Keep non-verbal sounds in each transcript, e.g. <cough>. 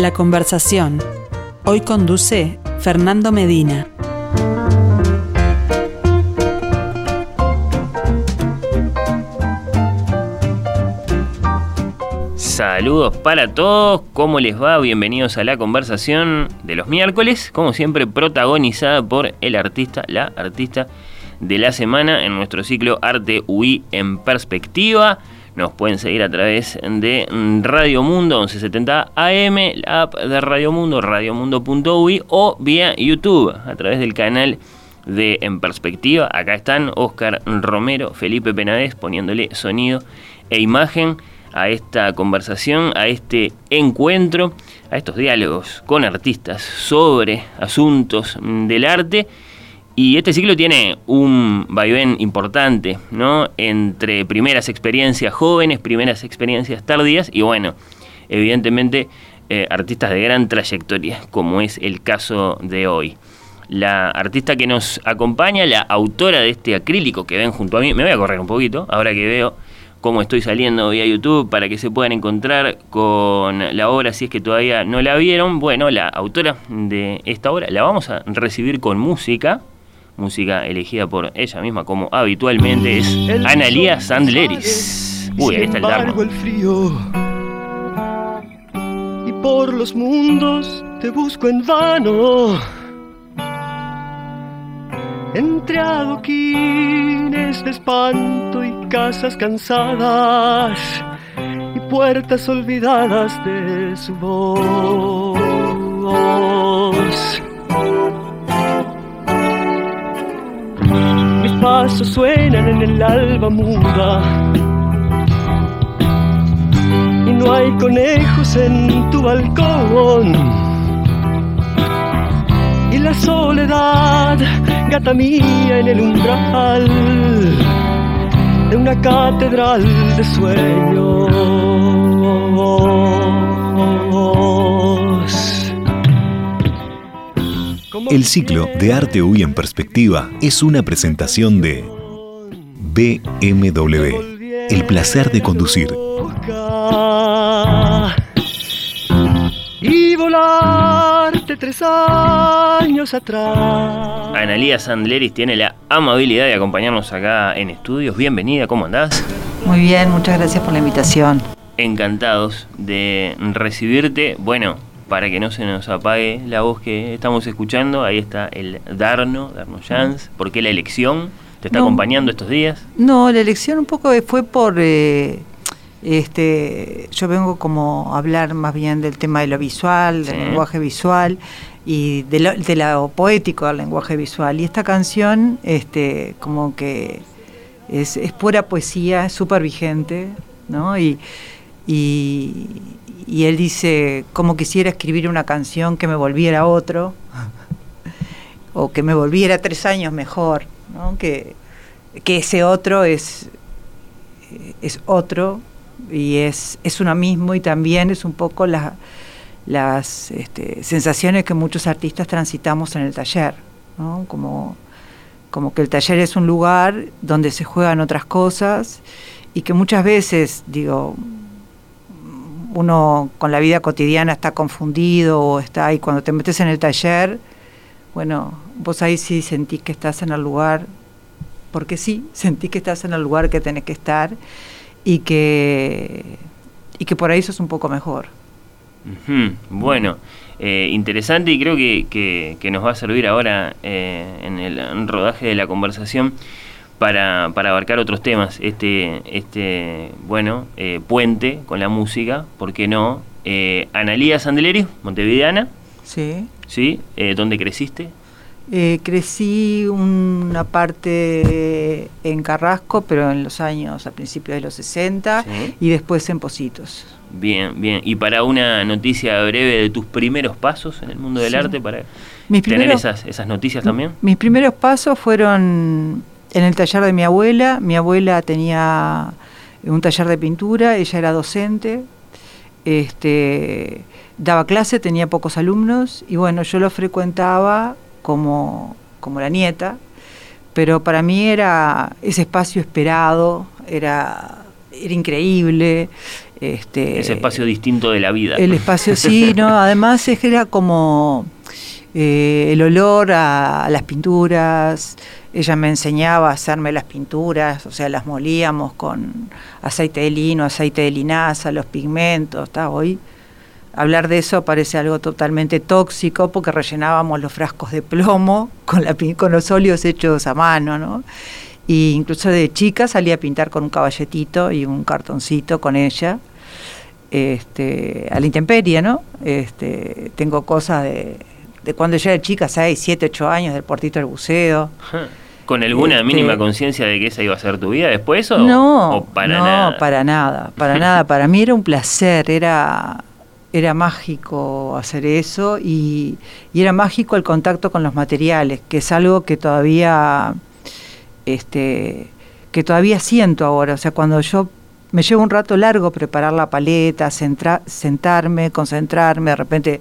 La conversación. Hoy conduce Fernando Medina. Saludos para todos, ¿cómo les va? Bienvenidos a la conversación de los miércoles, como siempre protagonizada por el artista, la artista de la semana en nuestro ciclo Arte UI en perspectiva. Nos pueden seguir a través de Radio Mundo 1170 AM, la app de Radio Mundo, radiomundo.ui o vía YouTube a través del canal de En Perspectiva. Acá están Oscar Romero, Felipe Penades poniéndole sonido e imagen a esta conversación, a este encuentro, a estos diálogos con artistas sobre asuntos del arte y este ciclo tiene un vaivén importante, ¿no? Entre primeras experiencias jóvenes, primeras experiencias tardías y bueno, evidentemente eh, artistas de gran trayectoria, como es el caso de hoy. La artista que nos acompaña, la autora de este acrílico que ven junto a mí, me voy a correr un poquito, ahora que veo cómo estoy saliendo vía YouTube para que se puedan encontrar con la obra si es que todavía no la vieron. Bueno, la autora de esta obra la vamos a recibir con música música elegida por ella misma como habitualmente es Analia Sandleris. Uy, ahí está el frío y por los mundos te busco en vano. Entre adoquines de espanto y casas cansadas y puertas olvidadas de su voz. Pasos suenan en el alba muda. Y no hay conejos en tu balcón. Y la soledad, gata mía en el umbral de una catedral de sueños. El ciclo de Arte UI en Perspectiva es una presentación de BMW, el placer de conducir. Y volarte tres años atrás. Analía Sandleris tiene la amabilidad de acompañarnos acá en estudios. Bienvenida, ¿cómo andás? Muy bien, muchas gracias por la invitación. Encantados de recibirte. Bueno, para que no se nos apague la voz que estamos escuchando. Ahí está el Darno, Darno Jans. ¿Por qué la elección? ¿Te está acompañando estos días? No, la elección un poco fue por... Eh, este, yo vengo como a hablar más bien del tema de lo visual, del lenguaje visual y de lo, de poético del lenguaje visual. Y esta canción, este, como que es, es pura poesía, es súper vigente, ¿no? Y, y, y él dice, como quisiera escribir una canción que me volviera otro, <laughs> o que me volviera tres años mejor, que ese otro es, es otro y es, es uno mismo y también es un poco la, las este, sensaciones que muchos artistas transitamos en el taller, ¿no? como, como que el taller es un lugar donde se juegan otras cosas y que muchas veces, digo, uno con la vida cotidiana está confundido o está ahí, cuando te metes en el taller, bueno, vos ahí sí sentís que estás en el lugar, porque sí, sentís que estás en el lugar que tenés que estar y que, y que por ahí sos un poco mejor. Bueno, eh, interesante y creo que, que, nos va a servir ahora eh, en el rodaje de la conversación para, abarcar otros temas. Este, este bueno, eh, puente con la música, ¿por qué no? Eh, Analía Sandeleri, montevideana. Sí. ¿Sí? Eh, ¿Dónde creciste? Eh, crecí una parte en Carrasco, pero en los años, a principios de los 60, y después en Positos. Bien, bien. Y para una noticia breve de tus primeros pasos en el mundo del arte, para tener esas, esas noticias también. Mis primeros pasos fueron en el taller de mi abuela. Mi abuela tenía un taller de pintura, ella era docente, este, daba clase, tenía pocos alumnos y bueno, yo lo frecuentaba como, como la nieta, pero para mí era ese espacio esperado, era, era increíble, Este, Ese espacio distinto de la vida. El espacio, sí, no, <laughs> además era como eh, el olor a, las pinturas, ella me enseñaba a hacerme las pinturas, o sea, las molíamos con aceite de lino, aceite de linaza, los pigmentos, está hoy hablar de eso parece algo totalmente tóxico porque rellenábamos los frascos de plomo <laughs> con, la, con los óleos hechos a mano, ¿no? Y incluso de chica salía a pintar con un caballetito y un cartoncito con ella, este, a la intemperie, ¿no? Este, tengo cosas de, de cuando yo era chica, 6, 7, 8 años, del portito del buceo. <laughs> ¿Con alguna este, mínima conciencia de que esa iba a ser tu vida después o, no, para no, nada? para nada, para <laughs> nada. Para mí era un placer, era era mágico hacer eso y, era mágico el contacto con los materiales, que es algo que todavía, este, que todavía siento ahora. O sea, cuando yo me llevo un rato largo preparar la paleta, sentarme, concentrarme, de repente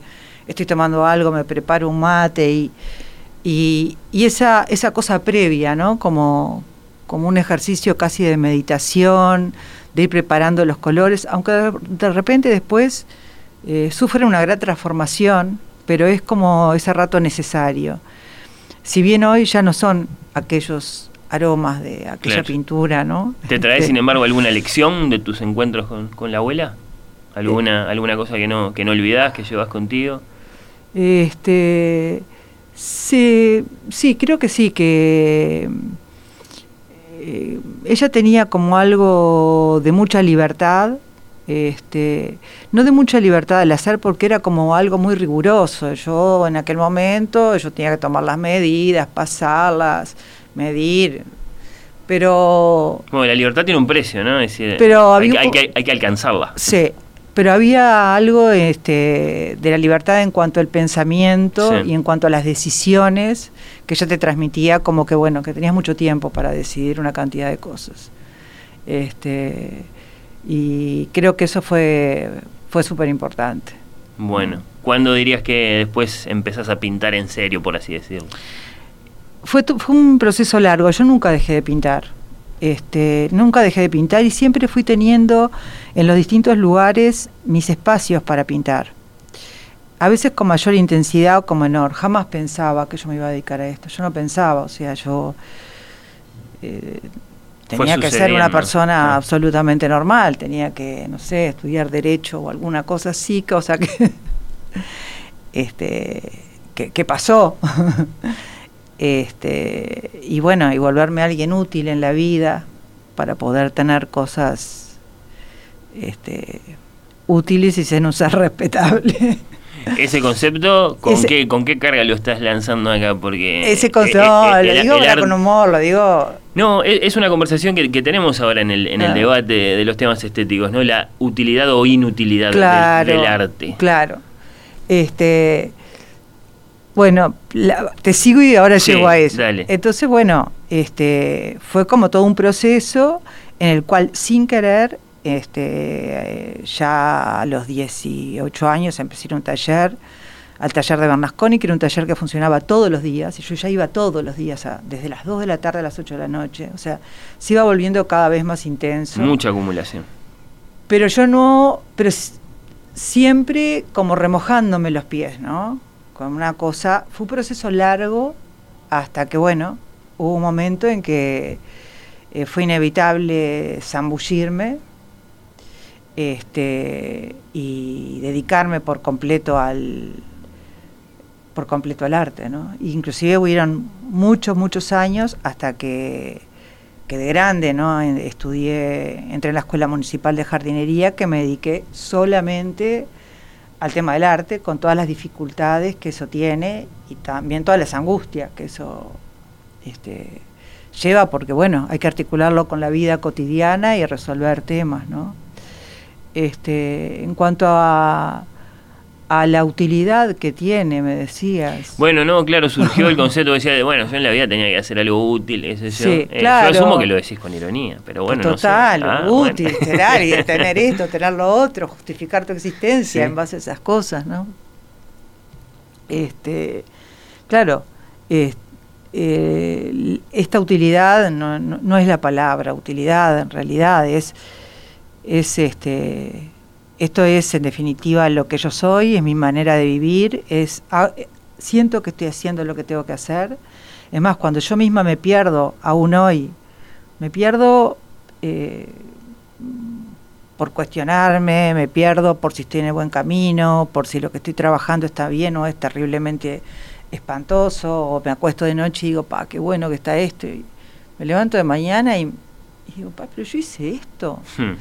estoy tomando algo, me preparo un mate y, y, esa, esa cosa previa, ¿no? Como, como un ejercicio casi de meditación, de ir preparando los colores, aunque de repente después eh, sufren una gran transformación, pero es como ese rato necesario. Si bien hoy ya no son aquellos aromas de aquella pintura, ¿no? ¿Te trae, sin <laughs> embargo, alguna lección de tus encuentros con, la abuela? ¿Alguna, eh. ¿Alguna cosa que no, que no olvidás, que llevas contigo? Este, sí, sí, creo que sí, que eh, ella tenía como algo de mucha libertad, este, no de mucha libertad al hacer porque era como algo muy riguroso. Yo en aquel momento yo tenía que tomar las medidas, pasarlas, medir. Pero... Bueno, la libertad tiene un precio, ¿no? pero hay, que, hay, que, alcanzarla. Sí, pero había algo este, de la libertad en cuanto al pensamiento y en cuanto a las decisiones que ella te transmitía como que, bueno, que tenías mucho tiempo para decidir una cantidad de cosas. Este, y creo que eso fue, fue súper importante. Bueno, ¿cuándo dirías que después empezás a pintar en serio, por así decirlo? Fue, fue un proceso largo, yo nunca dejé de pintar. Este, nunca dejé de pintar y siempre fui teniendo en los distintos lugares mis espacios para pintar. A veces con mayor intensidad o con menor. Jamás pensaba que yo me iba a dedicar a esto. Yo no pensaba, o sea, yo eh, tenía que ser una persona absolutamente normal, tenía que, no sé, estudiar derecho o alguna cosa así, cosa que, <laughs> este, que, pasó. <laughs> este, y bueno, y volverme alguien útil en la vida para poder tener cosas este, útiles y ser un ser <laughs> respetable. Ese concepto, ¿con, qué, ¿con qué carga lo estás lanzando acá? Porque ese concepto, eh, eh, lo digo con humor, lo digo... No, es, una conversación que, tenemos ahora en el, en el debate de los temas estéticos, ¿no? La utilidad o inutilidad del, arte. Claro. Este, bueno, te sigo y ahora llego a eso. Entonces, bueno, este, fue como todo un proceso en el cual sin querer este, ya a los 18 años empecé a ir a un taller, al taller de Bernasconi, que era un taller que funcionaba todos los días, y yo ya iba todos los días, desde las 2 de la tarde a las 8 de la noche. O sea, se iba volviendo cada vez más intenso. Mucha acumulación. Pero yo no, pero siempre como remojándome los pies, ¿no? Con una cosa, fue un proceso largo hasta que, bueno, hubo un momento en que eh, fue inevitable zambullirme este, y dedicarme por completo al por completo al arte, ¿no? Inclusive hubieron muchos, muchos años hasta que, que de grande, ¿no? Estudié, entré en la Escuela Municipal de Jardinería, que me dediqué solamente al tema del arte, con todas las dificultades que eso tiene y también todas las angustias que eso este, lleva, porque bueno, hay que articularlo con la vida cotidiana y resolver temas, ¿no? Este, en cuanto a, a la utilidad que tiene, me decías. Bueno, no, claro, surgió el <laughs> concepto decía de, bueno, yo en la vida tenía que hacer algo útil, ese sí, eh, Yo asumo que lo decís con ironía, pero bueno, Total, no sé. Ah, útil, <laughs> tener esto, tener lo otro, justificar tu existencia en base a esas cosas, ¿no? Este, claro, eh, esta utilidad no, no, no es la palabra utilidad, en realidad es es este, esto es en definitiva lo que yo soy, es mi manera de vivir, es ah, siento que estoy haciendo lo que tengo que hacer. Es más, cuando yo misma me pierdo, aún hoy, me pierdo eh, por cuestionarme, me pierdo por si estoy en el buen camino, por si lo que estoy trabajando está bien o es terriblemente espantoso, o me acuesto de noche y digo, pa, qué bueno que está esto. Y me levanto de mañana y, digo, pa, pero yo hice esto. Hmm.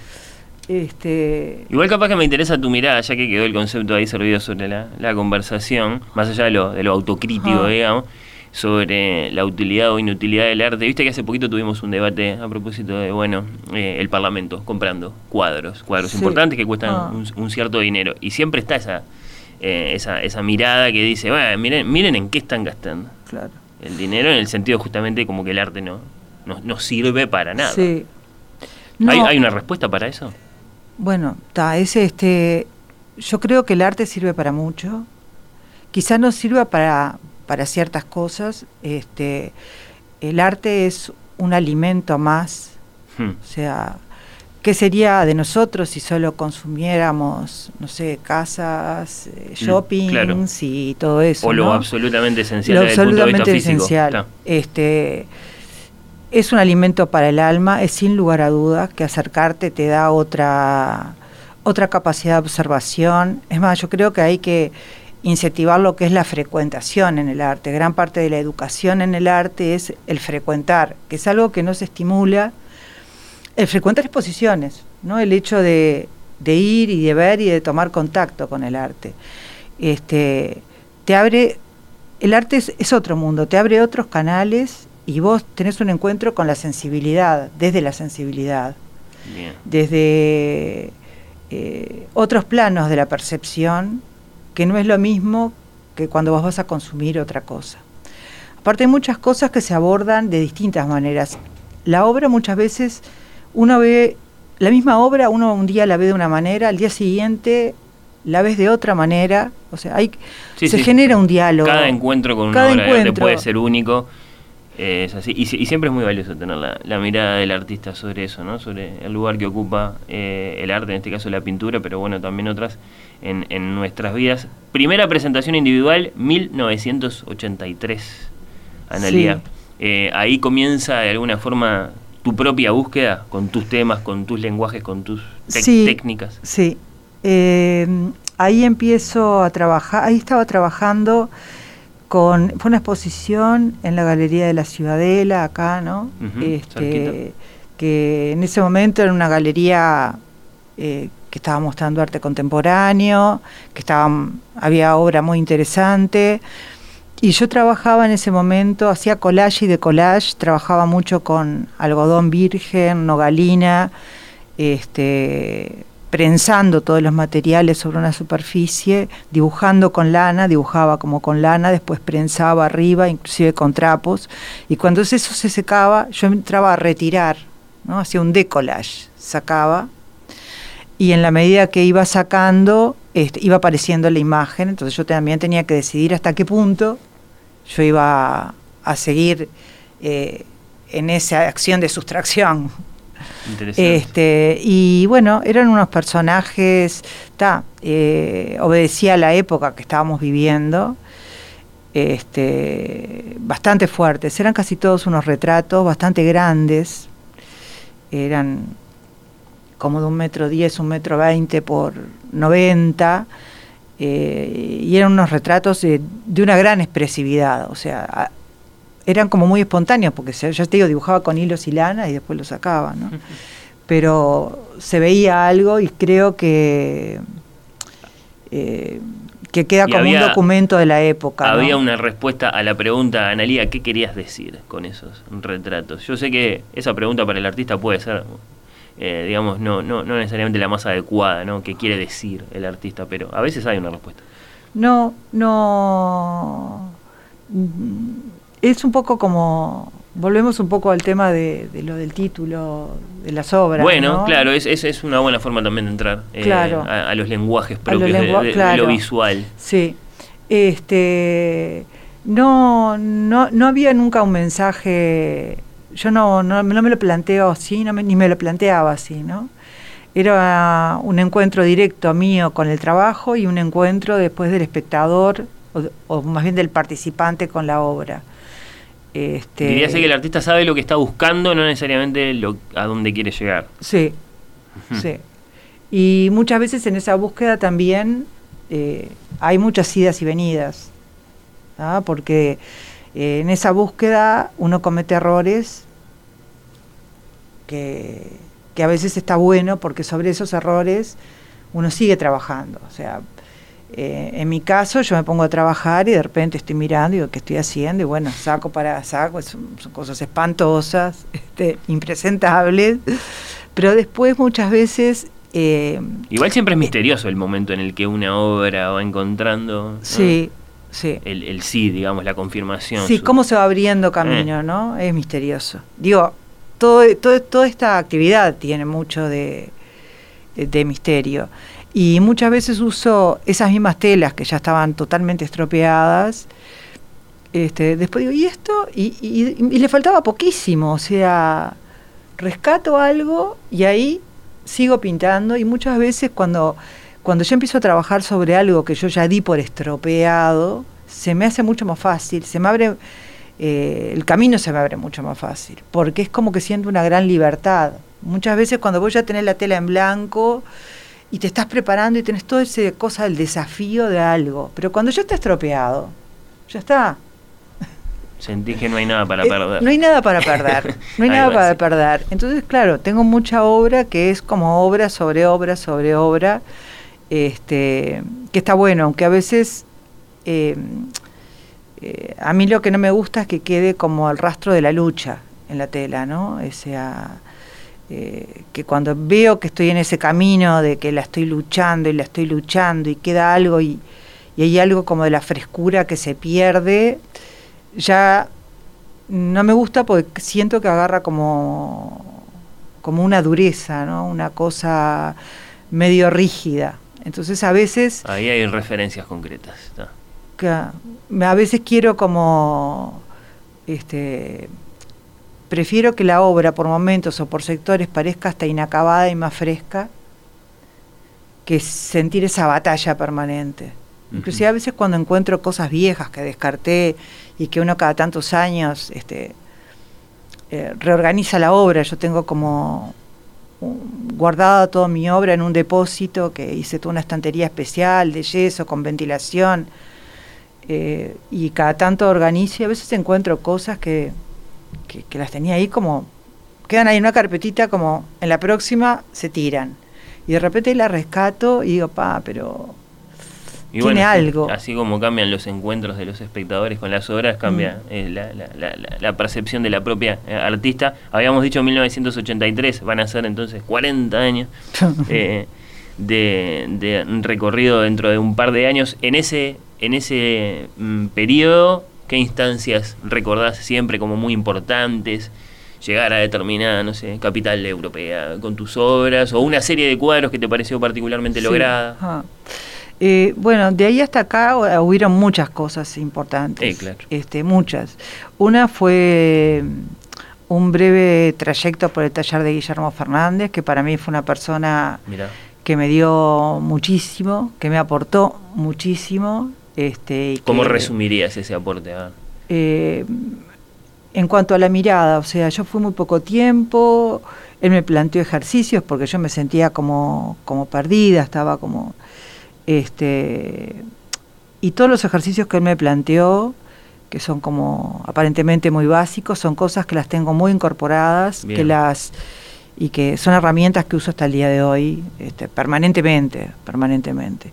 Este, Igual capaz que me interesa tu mirada, ya que quedó el concepto ahí servido sobre la, la conversación, más allá de lo, de lo autocrítico, Ajá. digamos, sobre la utilidad o inutilidad del arte. Viste que hace poquito tuvimos un debate a propósito de, bueno, eh, el Parlamento comprando cuadros, cuadros Sí. importantes que cuestan Ah. un, un cierto dinero. Y siempre está esa, eh, esa, esa mirada que dice, bueno, miren, miren en qué están gastando claro. el dinero, en el sentido justamente como que el arte no, no, no sirve para nada. Sí. ¿Hay, No, ¿Hay una respuesta para eso? Bueno, está, es este. Yo creo que el arte sirve para mucho. Quizá no sirva para, para ciertas cosas. Este, el arte es un alimento más. Hmm. O sea, ¿qué sería de nosotros si solo consumiéramos, no sé, casas, eh, Mm, shoppings claro. y todo eso? O lo ¿no? absolutamente esencial lo punto de vista absolutamente físico. esencial. Este, es un alimento para el alma, es sin lugar a dudas que acercarte te da otra, otra capacidad de observación. Es más, yo creo que hay que incentivar lo que es la frecuentación en el arte. Gran parte de la educación en el arte es el frecuentar, que es algo que no se estimula. El frecuentar exposiciones, ¿no? El hecho de, de ir y de ver y de tomar contacto con el arte. Este, te abre el arte es, es otro mundo, te abre otros canales y vos tenés un encuentro con la sensibilidad, desde la sensibilidad, Bien. desde eh, otros planos de la percepción, que no es lo mismo que cuando vos vas a consumir otra cosa. Aparte hay muchas cosas que se abordan de distintas maneras. La obra muchas veces, uno ve la misma obra, uno un día la ve de una manera, al día siguiente la ves de otra manera, o sea, hay, Sí, se sí. genera un diálogo. Cada encuentro con una Cada obra encuentro. puede ser único. Eh, es así. Y, si- y siempre es muy valioso tener la, la mirada del artista sobre eso, ¿no? Sobre el lugar que ocupa eh, el arte, en este caso la pintura, pero bueno, también otras en, en nuestras vidas. Primera presentación individual, 1983, Analia. Sí. Eh, ahí comienza de alguna forma tu propia búsqueda con tus temas, con tus lenguajes, con tus Sí. técnicas. Sí. Eh, ahí empiezo a trabajar, ahí estaba trabajando con, fue una exposición en la Galería de la Ciudadela, acá, ¿no? Ujú, este, cerquita. que en ese momento era una galería eh, que estaba mostrando arte contemporáneo, que estaba, había obra muy interesante. Y yo trabajaba en ese momento, hacía collage y de collage, trabajaba mucho con algodón virgen, nogalina, este, prensando todos los materiales sobre una superficie, dibujando con lana, dibujaba como con lana, después prensaba arriba, inclusive con trapos, y cuando eso se secaba, yo entraba a retirar, ¿no? hacía un decollage, sacaba, y en la medida que iba sacando, este, iba apareciendo la imagen, entonces yo también tenía que decidir hasta qué punto yo iba a, seguir eh, en esa acción de sustracción. Este, y bueno, eran unos personajes, ta, eh, obedecía a la época que estábamos viviendo, este, bastante fuertes, eran casi todos unos retratos bastante grandes, eran como de un metro diez, un metro veinte por 90, eh, y eran unos retratos de, de una gran expresividad, o sea, eran como muy espontáneos, porque se- ya te digo, dibujaba con hilos y lana y después lo sacaba, ¿no? Pero se veía algo y creo que, eh, que queda Y como había- un documento de la época. ¿no? Había una respuesta a la pregunta, Analía, ¿qué querías decir con esos retratos? Yo sé que esa pregunta para el artista puede ser, eh, digamos, no, no, no necesariamente la más adecuada, ¿no? ¿Qué quiere decir el artista? Pero a veces hay una respuesta. No, no. Es un poco como. Volvemos un poco al tema de, de lo del título de las obras. bueno, ¿no? claro, es, es, es una buena forma también de entrar eh, Claro. a, a los lenguajes A los propios de- lengua- de, de claro. lo visual. Sí. Este. No, no, no había nunca un mensaje. Yo no, no, no me lo planteo así, no me- ni me lo planteaba así, ¿no? era un encuentro directo mío con el trabajo y un encuentro después del espectador o, o más bien del participante con la obra. Este, Diría que el artista sabe lo que está buscando, no necesariamente lo, a dónde quiere llegar. Sí, sí. Y muchas veces en esa búsqueda también eh, hay muchas idas y venidas, ¿ah? porque eh, en esa búsqueda uno comete errores que, que, a veces está bueno porque sobre esos errores uno sigue trabajando. O sea, eh, en mi caso yo me pongo a trabajar y de repente estoy mirando y digo, ¿qué estoy haciendo? Y bueno, saco para saco, son, cosas espantosas, <laughs> este, impresentables, pero después muchas veces... Eh, Igual siempre es misterioso el momento en el que una obra va encontrando... Sí, sí. El, sí, digamos, la confirmación. Sí, cómo se va abriendo camino, eh. ¿no? Es misterioso. Digo, todo, todo, toda esta actividad tiene mucho de, de misterio. Y muchas veces uso esas mismas telas que ya estaban totalmente estropeadas. Este, después digo, ¿y esto? Y, le faltaba poquísimo, o sea, rescato algo y ahí sigo pintando y muchas veces cuando, cuando yo empiezo a trabajar sobre algo que yo ya di por estropeado, se me hace mucho más fácil, se me abre, eh, el camino se me abre mucho más fácil, porque es como que siento una gran libertad. Muchas veces cuando voy a tener la tela en blanco, y te estás preparando y tenés toda esa cosa del desafío de algo. Pero cuando ya está estropeado, ya está. Sentís que no hay nada para <laughs> perder. No hay nada para perder. No hay <laughs> nada para perder. Entonces, claro, tengo mucha obra que es como obra sobre obra sobre obra, este, que está bueno, aunque a veces eh, eh, a mí lo que no me gusta es que quede como el rastro de la lucha en la tela, ¿no? O sea, eh, que cuando veo que estoy en ese camino de que la estoy luchando y la estoy luchando y queda algo y, hay algo como de la frescura que se pierde, ya no me gusta porque siento que agarra como, como una dureza, ¿no? una cosa medio rígida. Entonces a veces... Ahí hay referencias concretas. Que a veces quiero como... Este, Prefiero que la obra por momentos o por sectores parezca hasta inacabada y más fresca que sentir esa batalla permanente. Inclusive a veces cuando encuentro cosas viejas que descarté y que uno cada tantos años este, eh, reorganiza la obra, yo tengo como guardada toda mi obra en un depósito que hice toda una estantería especial de yeso con ventilación eh, y cada tanto organizo y a veces encuentro cosas que que, las tenía ahí como, quedan ahí en una carpetita como en la próxima se tiran. Y de repente la rescato y digo, pa, pero tiene algo. Así como cambian los encuentros de los espectadores con las obras, cambia mm. eh, la, percepción de la propia eh, artista. Habíamos dicho 1983, van a ser entonces 40 años <laughs> eh, de, recorrido dentro de un par de años. En ese, en ese mm, periodo ¿Qué instancias recordás siempre como muy importantes? Llegar a determinada, no sé, capital europea con tus obras o una serie de cuadros que te pareció particularmente lograda. Eh, bueno, de ahí hasta acá hubieron muchas cosas importantes. claro. Este, muchas. Una fue mm, un breve trayecto por el taller de Guillermo Fernández, que para mí fue una persona que me dio muchísimo, que me aportó muchísimo este, ¿Cómo resumirías ese aporte? Eh, en cuanto a la mirada, o sea, yo fui muy poco tiempo, él me planteó ejercicios porque yo me sentía como, como perdida, estaba como... Este, y todos los ejercicios que él me planteó, que son como aparentemente muy básicos, son cosas que las tengo muy incorporadas, que las y que son herramientas que uso hasta el día de hoy, este, permanentemente, permanentemente.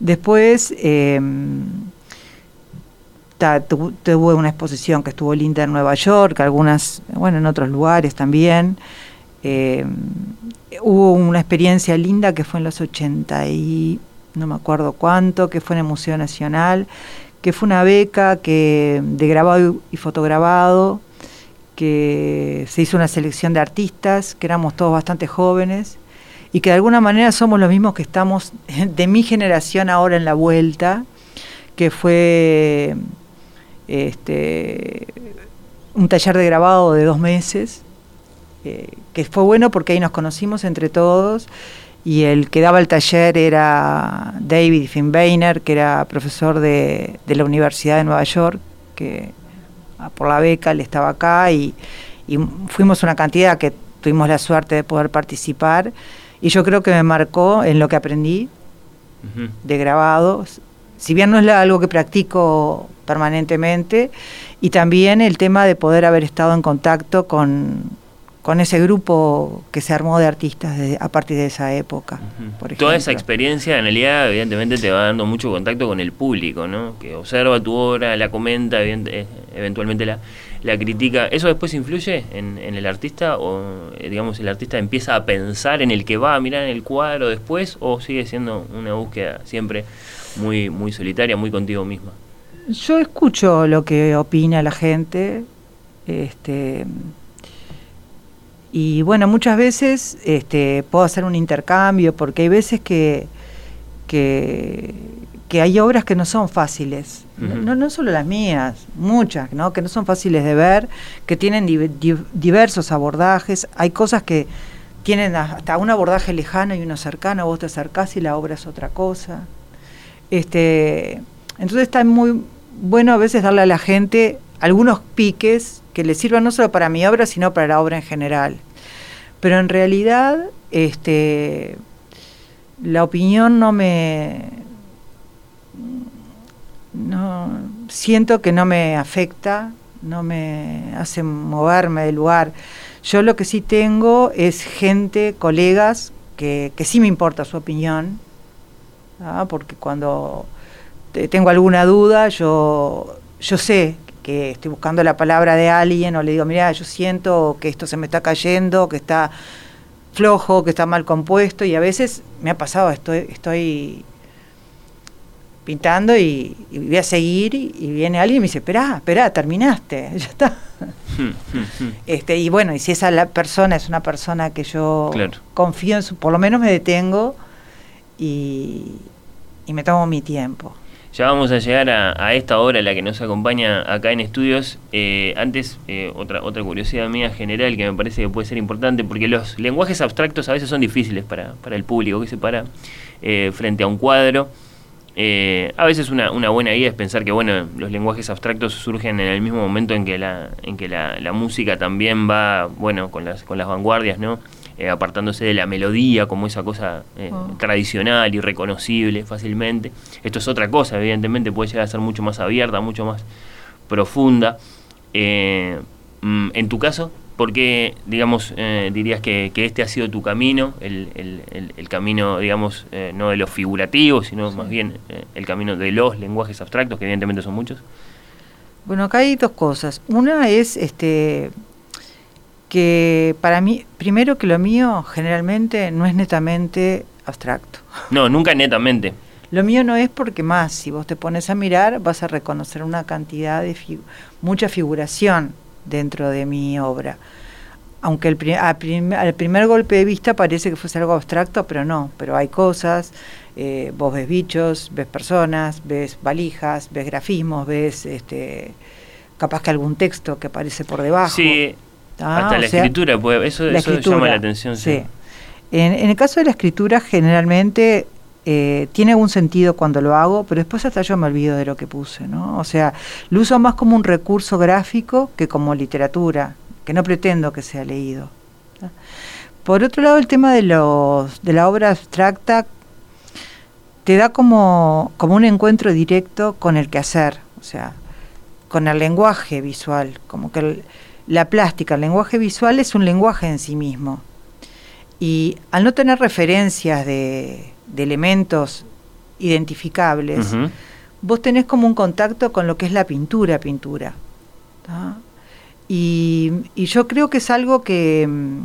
Después eh, tuve una exposición que estuvo linda en Nueva York, algunas, bueno, en otros lugares también. Eh, hubo una experiencia linda que fue en los 80 y no me acuerdo cuánto, que fue en el Museo Nacional, que fue una beca que de grabado y fotograbado, que se hizo una selección de artistas, que éramos todos bastante jóvenes, y que de alguna manera somos los mismos que estamos <laughs> de mi generación ahora en la vuelta, que fue este, un taller de grabado de dos meses, eh, que fue bueno porque ahí nos conocimos entre todos y el que daba el taller era David Finbeiner, que era profesor de, de la Universidad de Nueva York, que por la beca él estaba acá y, y fuimos una cantidad que tuvimos la suerte de poder participar y yo creo que me marcó en lo que aprendí de grabados, si bien no es algo que practico permanentemente, y también el tema de poder haber estado en contacto con, con ese grupo que se armó de artistas de- a partir de esa época. Por Toda esa experiencia en realidad evidentemente te va dando mucho contacto con el público, ¿no? Que observa tu obra, la comenta, eh, eventualmente la, la critica. ¿Eso después influye en, en el artista o eh, digamos el artista empieza a pensar en el que va a mirar en el cuadro después o sigue siendo una búsqueda siempre muy muy solitaria, muy contigo misma? Yo escucho lo que opina la gente, este, y bueno, muchas veces este, puedo hacer un intercambio, porque hay veces que, que, que hay obras que no son fáciles, no, no solo las mías, muchas, ¿no? que no son fáciles de ver, que tienen di- di- diversos abordajes, hay cosas que tienen hasta un abordaje lejano y uno cercano, vos te acercás y la obra es otra cosa. Este, entonces está muy bueno a veces darle a la gente algunos piques que le sirvan no solo para mi obra, sino para la obra en general. Pero en realidad, este, la opinión no me, no siento que no me afecta, no me hace moverme del lugar. Yo lo que sí tengo es gente, colegas, que, que sí me importa su opinión, porque cuando te- tengo alguna duda, yo, yo sé que estoy buscando la palabra de alguien o le digo, mira, yo siento que esto se me está cayendo, que está flojo, que está mal compuesto y a veces me ha pasado, estoy, estoy pintando y, y voy a seguir y, y viene alguien y me dice, esperá, esperá, terminaste, <laughs> ya está. Este, y bueno, y si esa la persona es una persona que yo Claro. confío en su, por lo menos me detengo y, y me tomo mi tiempo. Ya vamos a llegar a, a esta hora, la que nos acompaña acá en estudios. Eh, antes, eh, otra, otra curiosidad mía general que me parece que puede ser importante, porque los lenguajes abstractos a veces son difíciles para, para el público que se para eh, frente a un cuadro. Eh, a veces una, una buena idea es pensar que bueno, los lenguajes abstractos surgen en el mismo momento en que la, en que la, la música también va bueno con las, con las vanguardias, ¿no? Eh, apartándose de la melodía como esa cosa eh, Oh. tradicional y reconocible fácilmente. Esto es otra cosa, evidentemente puede llegar a ser mucho más abierta, mucho más profunda. Eh, mm, en tu caso, ¿por qué, digamos, eh, dirías que, que este ha sido tu camino, el, el- el- el camino, digamos, eh, no de los figurativos, sino más bien eh, el camino de los lenguajes abstractos, que evidentemente son muchos? Bueno, acá hay dos cosas. Una es este que para mí, primero que lo mío generalmente no es netamente abstracto. No, nunca netamente. Lo mío no es porque más, si vos te pones a mirar, vas a reconocer una cantidad de fi- mucha figuración dentro de mi obra. Aunque el pri- a prim- al primer golpe de vista parece que fuese algo abstracto, pero no, pero hay cosas, eh, vos ves bichos, ves personas, ves valijas, ves grafismos, ves este capaz que algún texto que aparece por debajo. Sí, Ah, hasta la sea, escritura, puede, eso, la eso escritura, llama la atención. Sí. sí. En, en el caso de la escritura, generalmente eh, tiene algún sentido cuando lo hago, pero después hasta yo me olvido de lo que puse, ¿no? O sea, lo uso más como un recurso gráfico que como literatura, que no pretendo que sea leído. Por otro lado, el tema de, los, de la obra abstracta te da como, como un encuentro directo con el quehacer, o sea, con el lenguaje visual, como que la plástica, el lenguaje visual es un lenguaje en sí mismo. Y al no tener referencias de, de elementos identificables, vos tenés como un contacto con lo que es la pintura, pintura. Y, y yo creo que es algo que, mm,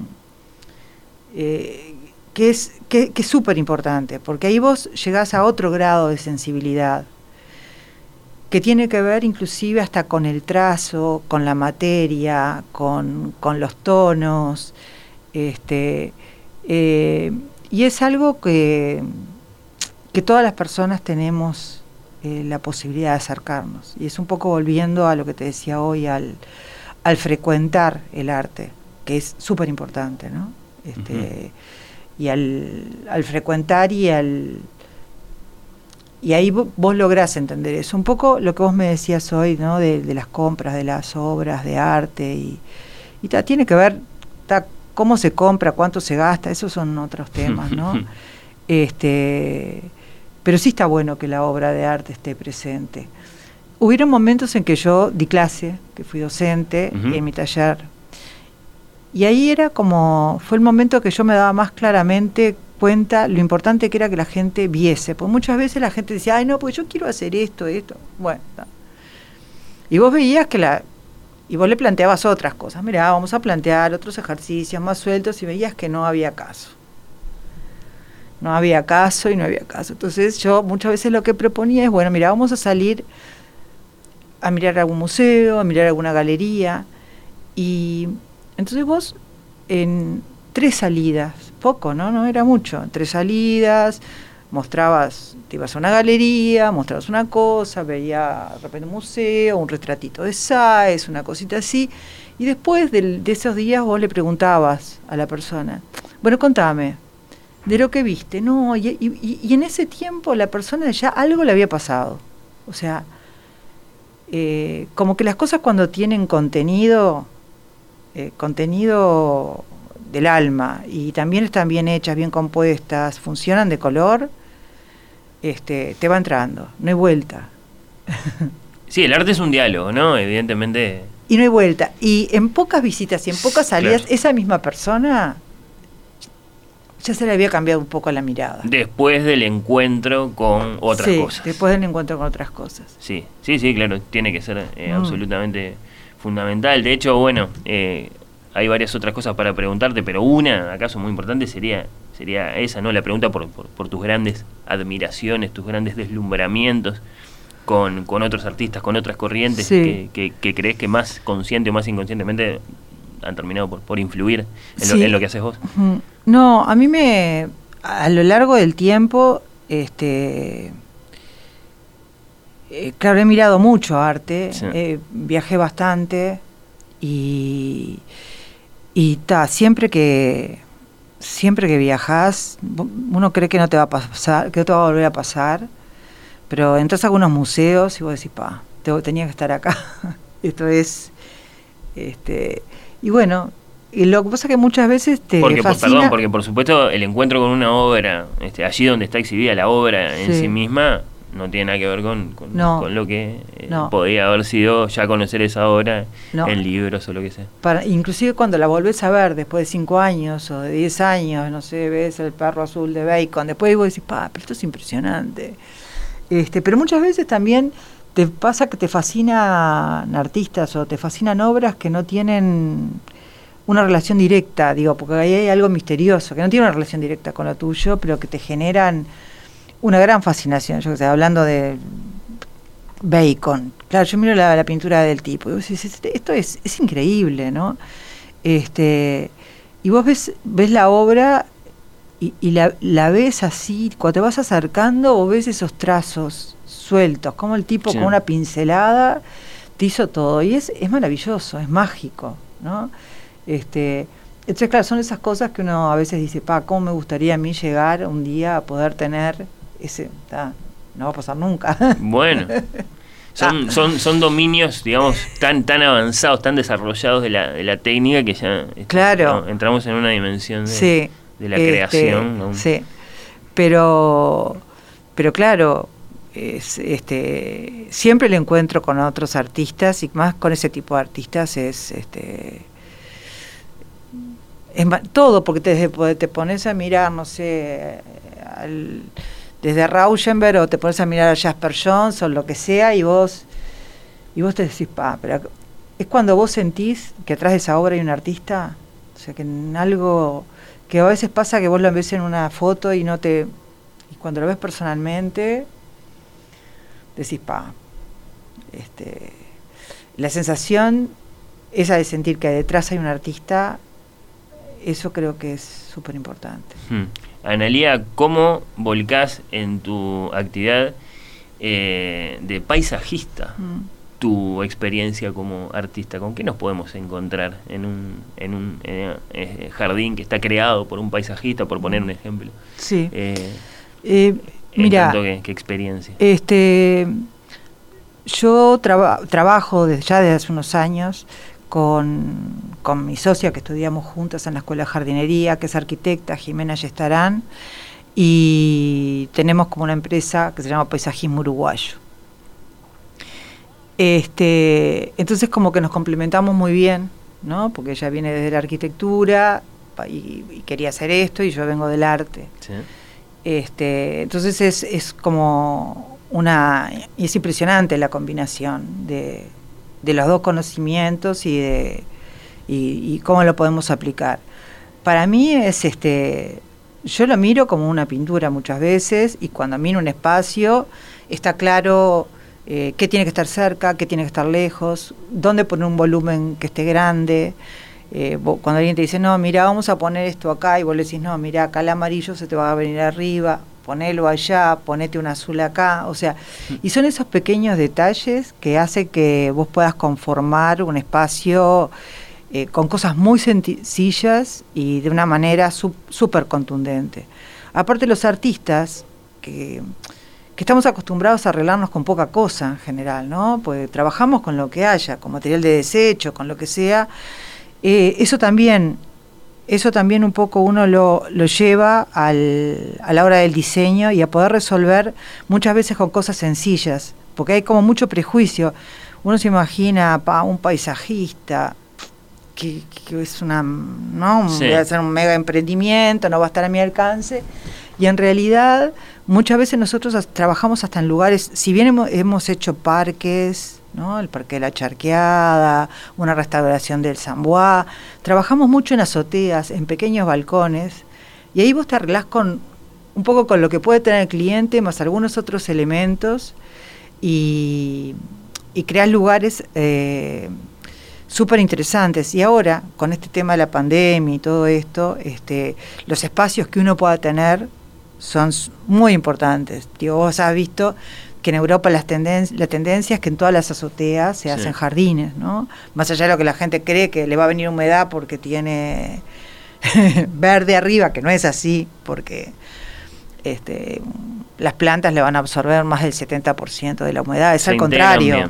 eh, que es que, súper importante, porque ahí vos llegás a otro grado de sensibilidad, que tiene que ver inclusive hasta con el trazo, con la materia, con, con los tonos, este, eh, y es algo que, que todas las personas tenemos eh, la posibilidad de acercarnos. Y es un poco volviendo a lo que te decía hoy, al, al frecuentar el arte. que es súper importante, ¿no? Este, Y al, al frecuentar y al... Y ahí vo- vos lográs entender eso. Un poco lo que vos me decías hoy, ¿no? De, de las compras, de las obras, de arte. Y, y ta, tiene que ver cómo se compra, cuánto se gasta, esos son otros temas, ¿no? <laughs> este, pero sí está bueno que la obra de arte esté presente. Hubieron momentos en que yo di clase, que fui docente Ujú. en mi taller. Y ahí era como, fue el momento que yo me daba más claramente cuenta lo importante que era que la gente viese. Porque muchas veces la gente decía, ay no, pues yo quiero hacer esto, esto. Bueno, y vos veías que la... Y vos le planteabas otras cosas. Mirá, vamos a plantear otros ejercicios más sueltos y veías que no había caso. No había caso y no había caso. Entonces yo muchas veces lo que proponía es, bueno, mira, vamos a salir a mirar algún museo, a mirar alguna galería. Y entonces vos en tres salidas, poco, ¿no? No era mucho. Tres salidas, mostrabas, te ibas a una galería, mostrabas una cosa, veía de repente un museo, un retratito de Sáez, una cosita así. Y después del- de esos días vos le preguntabas a la persona, bueno, contame, de lo que viste, no, y, y- y en ese tiempo la persona ya algo le había pasado. O sea, eh, como que las cosas cuando tienen contenido, eh, contenido del alma, y también están bien hechas, bien compuestas, funcionan de color, este, te va entrando, no hay vuelta. Sí, el arte es un diálogo, ¿no? Evidentemente. Y no hay vuelta. Y en pocas visitas y en pocas salidas, Claro. esa misma persona ya se le había cambiado un poco la mirada. Después del encuentro con otras Sí, cosas. Después del encuentro con otras cosas. Sí, sí, sí, claro, tiene que ser eh, Mm. absolutamente fundamental. De hecho, bueno, eh, hay varias otras cosas para preguntarte, pero una, acaso muy importante, sería sería esa, ¿no? La pregunta por, por, por tus grandes admiraciones, tus grandes deslumbramientos con, con otros artistas, con otras corrientes Sí. que, que, que crees que más consciente o más inconscientemente han terminado por, por influir en, lo, Sí. en lo que haces vos. No, a mí me, a lo largo del tiempo, este, eh, claro, he mirado mucho arte, Sí. eh, viajé bastante y, y ta, siempre que, siempre que viajas, uno cree que no te va a pasar, que no te va a volver a pasar, pero entras a algunos museos y vos decís, pa, te- tenía que estar acá. <laughs> Esto es, este, y bueno, y lo que pasa es que muchas veces te Porque, por- fascina. perdón, porque por supuesto el encuentro con una obra, este, allí donde está exhibida la obra en Sí. sí misma, no tiene nada que ver con, con, No. con lo que eh, No. podría haber sido ya conocer esa obra No. en libros o lo que sea. Para, inclusive cuando la volvés a ver después de 5 años o de 10 años, no sé, ves el perro azul de Bacon, después vos decís, pa, pero esto es impresionante. Este, pero muchas veces también te pasa que te fascinan artistas o te fascinan obras que no tienen una relación directa, digo, porque ahí hay algo misterioso, que no tiene una relación directa con lo tuyo, pero que te generan una gran fascinación. Yo que sé, hablando de Bacon. Claro, yo miro la, la pintura del tipo y vos decís, "Este- esto es, es increíble, ¿no? Este, y vos ves, ves la obra y, y la, la ves así, cuando te vas acercando, vos ves esos trazos sueltos, como el tipo Sí. con una pincelada te hizo todo. Y es, es maravilloso, es mágico, ¿no? Este, entonces, claro, son esas cosas que uno a veces dice, pa, ¿cómo me gustaría a mí llegar un día a poder tener ese... ta, no va a pasar nunca. <laughs> Bueno, <laughs> son, son, son dominios, digamos, tan, tan avanzados, tan desarrollados de la, de la técnica que ya este, Claro. no, entramos en una dimensión de, sí, de la este, creación. ¿no? Sí, pero, pero claro, es, este, siempre el encuentro con otros artistas y más con ese tipo de artistas es, este, es todo, porque te, te pones a mirar, no sé, al- desde Rauschenberg o te pones a mirar a Jasper Jones o lo que sea y vos, y vos te decís, pa, pero es cuando vos sentís que atrás de esa obra hay un artista, o sea, que en algo que a veces pasa que vos lo ves en una foto y no te y cuando lo ves personalmente decís pa este la sensación esa de sentir que detrás hay un artista eso creo que es súper importante Hmm. Analía, ¿cómo volcás en tu actividad eh, de paisajista Mm. tu experiencia como artista? ¿Con qué nos podemos encontrar en un, en un eh, eh, jardín que está creado por un paisajista, por poner un ejemplo? Sí. Eh, mira, que experiencia. Este, yo traba- trabajo desde, ya desde hace unos años con, con mi socia que estudiamos juntas en la Escuela de Jardinería, que es arquitecta, Jimena Yestarán, y tenemos como una empresa que se llama Paisajismo Uruguayo. Este, entonces como que nos complementamos muy bien, ¿no? Porque ella viene desde la arquitectura y- y quería hacer esto y yo vengo del arte. Sí. Este, entonces es, es como una... y es impresionante la combinación de, de los dos conocimientos y de y, cómo lo podemos aplicar. Para mí es este... Yo lo miro como una pintura muchas veces y cuando miro un espacio está claro eh, qué tiene que estar cerca, qué tiene que estar lejos, dónde poner un volumen que esté grande. Eh, cuando alguien te dice, no, mira, vamos a poner esto acá, y vos le decís, no, mira, acá el amarillo se te va a venir arriba, ponelo allá, ponete un azul acá, o sea, y son esos pequeños detalles que hace que vos puedas conformar un espacio eh, con cosas muy sencillas y de una manera súper contundente. Aparte los artistas, que, que estamos acostumbrados a arreglarnos con poca cosa en general, ¿no? Pues trabajamos con lo que haya, con material de desecho, con lo que sea. Eh, eso también, eso también un poco uno lo, lo lleva al, a la hora del diseño y a poder resolver muchas veces con cosas sencillas, porque hay como mucho prejuicio. Uno se imagina pa, un paisajista que, que es una, ¿no? Sí. Voy a hacer un mega emprendimiento, no va a estar a mi alcance. Y en realidad, muchas veces nosotros trabajamos hasta en lugares, si bien hemos, hemos hecho parques, ¿no? el Parque de la Charqueada, una restauración del Zamboá, trabajamos mucho en azoteas, en pequeños balcones, y ahí vos te arreglás con un poco con lo que puede tener el cliente, más algunos otros elementos, y, y lugares eh, súper interesantes. Y ahora, con este tema de la pandemia y todo esto, este, los espacios que uno pueda tener son muy importantes. Digo, vos has visto que en Europa las tenden la tendencia es que en todas las azoteas se Sí. hacen jardines, ¿no? Más allá de lo que la gente cree que le va a venir humedad porque tiene <laughs> verde arriba, que no es así, porque este, las plantas le van a absorber más del 70% de la humedad, es Se al contrario.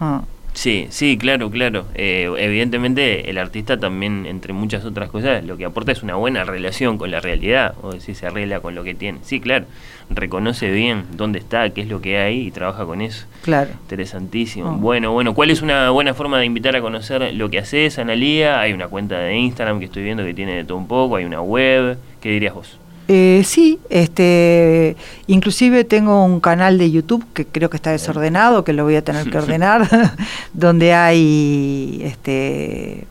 Ah. Sí, sí, claro, claro. Eh, evidentemente el artista también, entre muchas otras cosas, lo que aporta es una buena relación con la realidad, o si se arregla con lo que tiene. Sí, claro, reconoce bien dónde está, qué es lo que hay y trabaja con eso. Claro. Interesantísimo. Oh. Bueno, bueno, ¿cuál es una buena forma de invitar a conocer lo que haces, Analía? Hay una cuenta de Instagram que estoy viendo que tiene de todo un poco, hay una web. ¿Qué dirías vos? Eh, sí, este, inclusive tengo un canal de YouTube que creo que está desordenado, que lo voy a tener que <laughs> ordenar, <laughs> donde hay, este,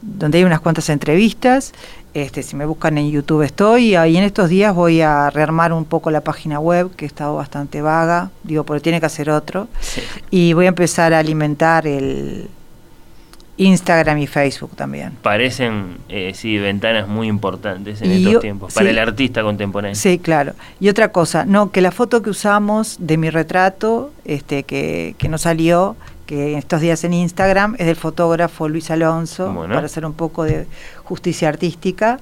donde hay unas cuantas entrevistas. Este, si me buscan en YouTube estoy, y en estos días voy a rearmar un poco la página web, que ha estado bastante vaga, digo, porque tiene que hacer otro, y voy a empezar a alimentar el Instagram y Facebook también. Parecen, eh, sí, ventanas muy importantes en Y estos yo- tiempos sí. para el artista contemporáneo. Sí, claro. Y otra cosa, no, que la foto que usamos de mi retrato, este, que, que no salió, que en estos días en Instagram, es del fotógrafo Luis Alonso, Bueno. para hacer un poco de justicia artística.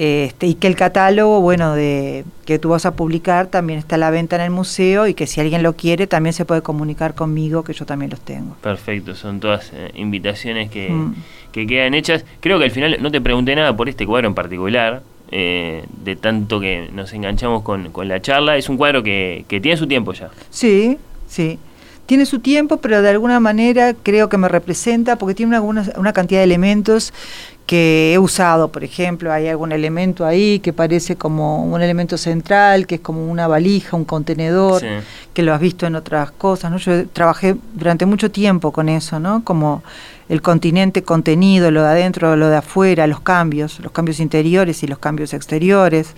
Este, y que el catálogo, bueno, de que tú vas a publicar también está a la venta en el museo y que si alguien lo quiere también se puede comunicar conmigo, que yo también los tengo. Perfecto, son todas eh, invitaciones que, Mm. que quedan hechas. Creo que al final no te pregunté nada por este cuadro en particular, eh, de tanto que nos enganchamos con, con la charla. Es un cuadro que, que tiene su tiempo ya. Sí, sí. Tiene su tiempo, pero de alguna manera creo que me representa porque tiene una, una, una cantidad de elementos que he usado. Por ejemplo, hay algún elemento ahí que parece como un elemento central, que es como una valija, un contenedor, Sí. que lo has visto en otras cosas. ¿no? Yo trabajé durante mucho tiempo con eso, ¿no? Como el continente contenido, lo de adentro, lo de afuera, los cambios, los cambios interiores y los cambios exteriores.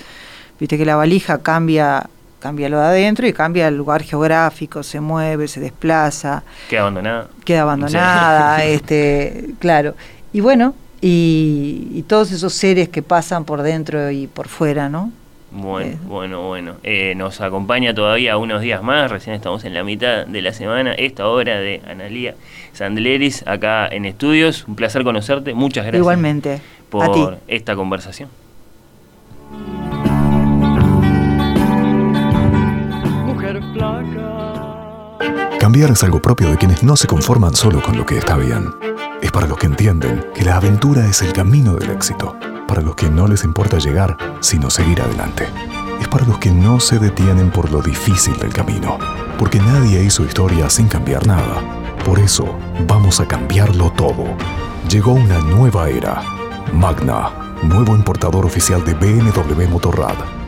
Viste que la valija cambia cambia lo de adentro y cambia el lugar geográfico, se mueve, se desplaza, Queda abandonada. queda abandonada, este, claro. Y bueno, y, y todos esos seres que pasan por dentro y por fuera, ¿no? Bueno, bueno, bueno. Eh, nos acompaña todavía unos días más, recién estamos en la mitad de la semana, esta hora de Analía Sandleris acá en estudios. Un placer conocerte, muchas gracias. Igualmente. Por esta conversación. Mujer Cambiar es algo propio de quienes no se conforman solo con lo que está bien. Es para los que entienden que la aventura es el camino del éxito para los que no les importa llegar, sino seguir adelante. Es para los que no se detienen por lo difícil del camino, porque nadie hizo historia sin cambiar nada. Por eso, vamos a cambiarlo todo. Llegó una nueva era. Magna, nuevo importador oficial de BMW Motorrad